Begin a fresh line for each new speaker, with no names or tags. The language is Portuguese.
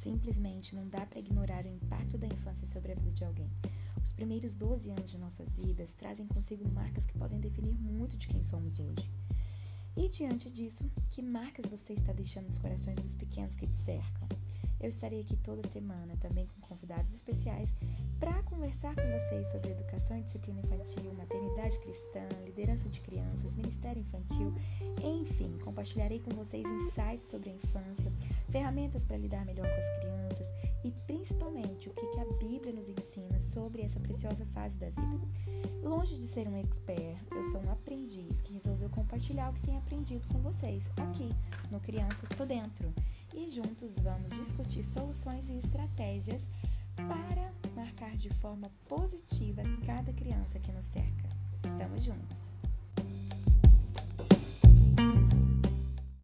Simplesmente não dá para ignorar o impacto da infância sobre a vida de alguém. Os primeiros 12 anos de nossas vidas trazem consigo marcas que podem definir muito de quem somos hoje. E diante disso, que marcas você está deixando nos corações dos pequenos que te cercam? Eu estarei aqui toda semana, também com convidados especiais, para conversar com vocês sobre educação e disciplina infantil, maternidade cristã, liderança de crianças, ministério infantil, enfim, compartilharei com vocês insights sobre a infância, ferramentas para lidar melhor com as crianças e principalmente o que a Bíblia nos ensina sobre essa preciosa fase da vida. Longe de ser um expert, eu sou um aprendiz que resolveu compartilhar o que tem aprendido com vocês aqui no Crianças Tô Dentro e juntos vamos discutir soluções e estratégias para marcar de forma positiva cada criança que nos cerca. Estamos juntos!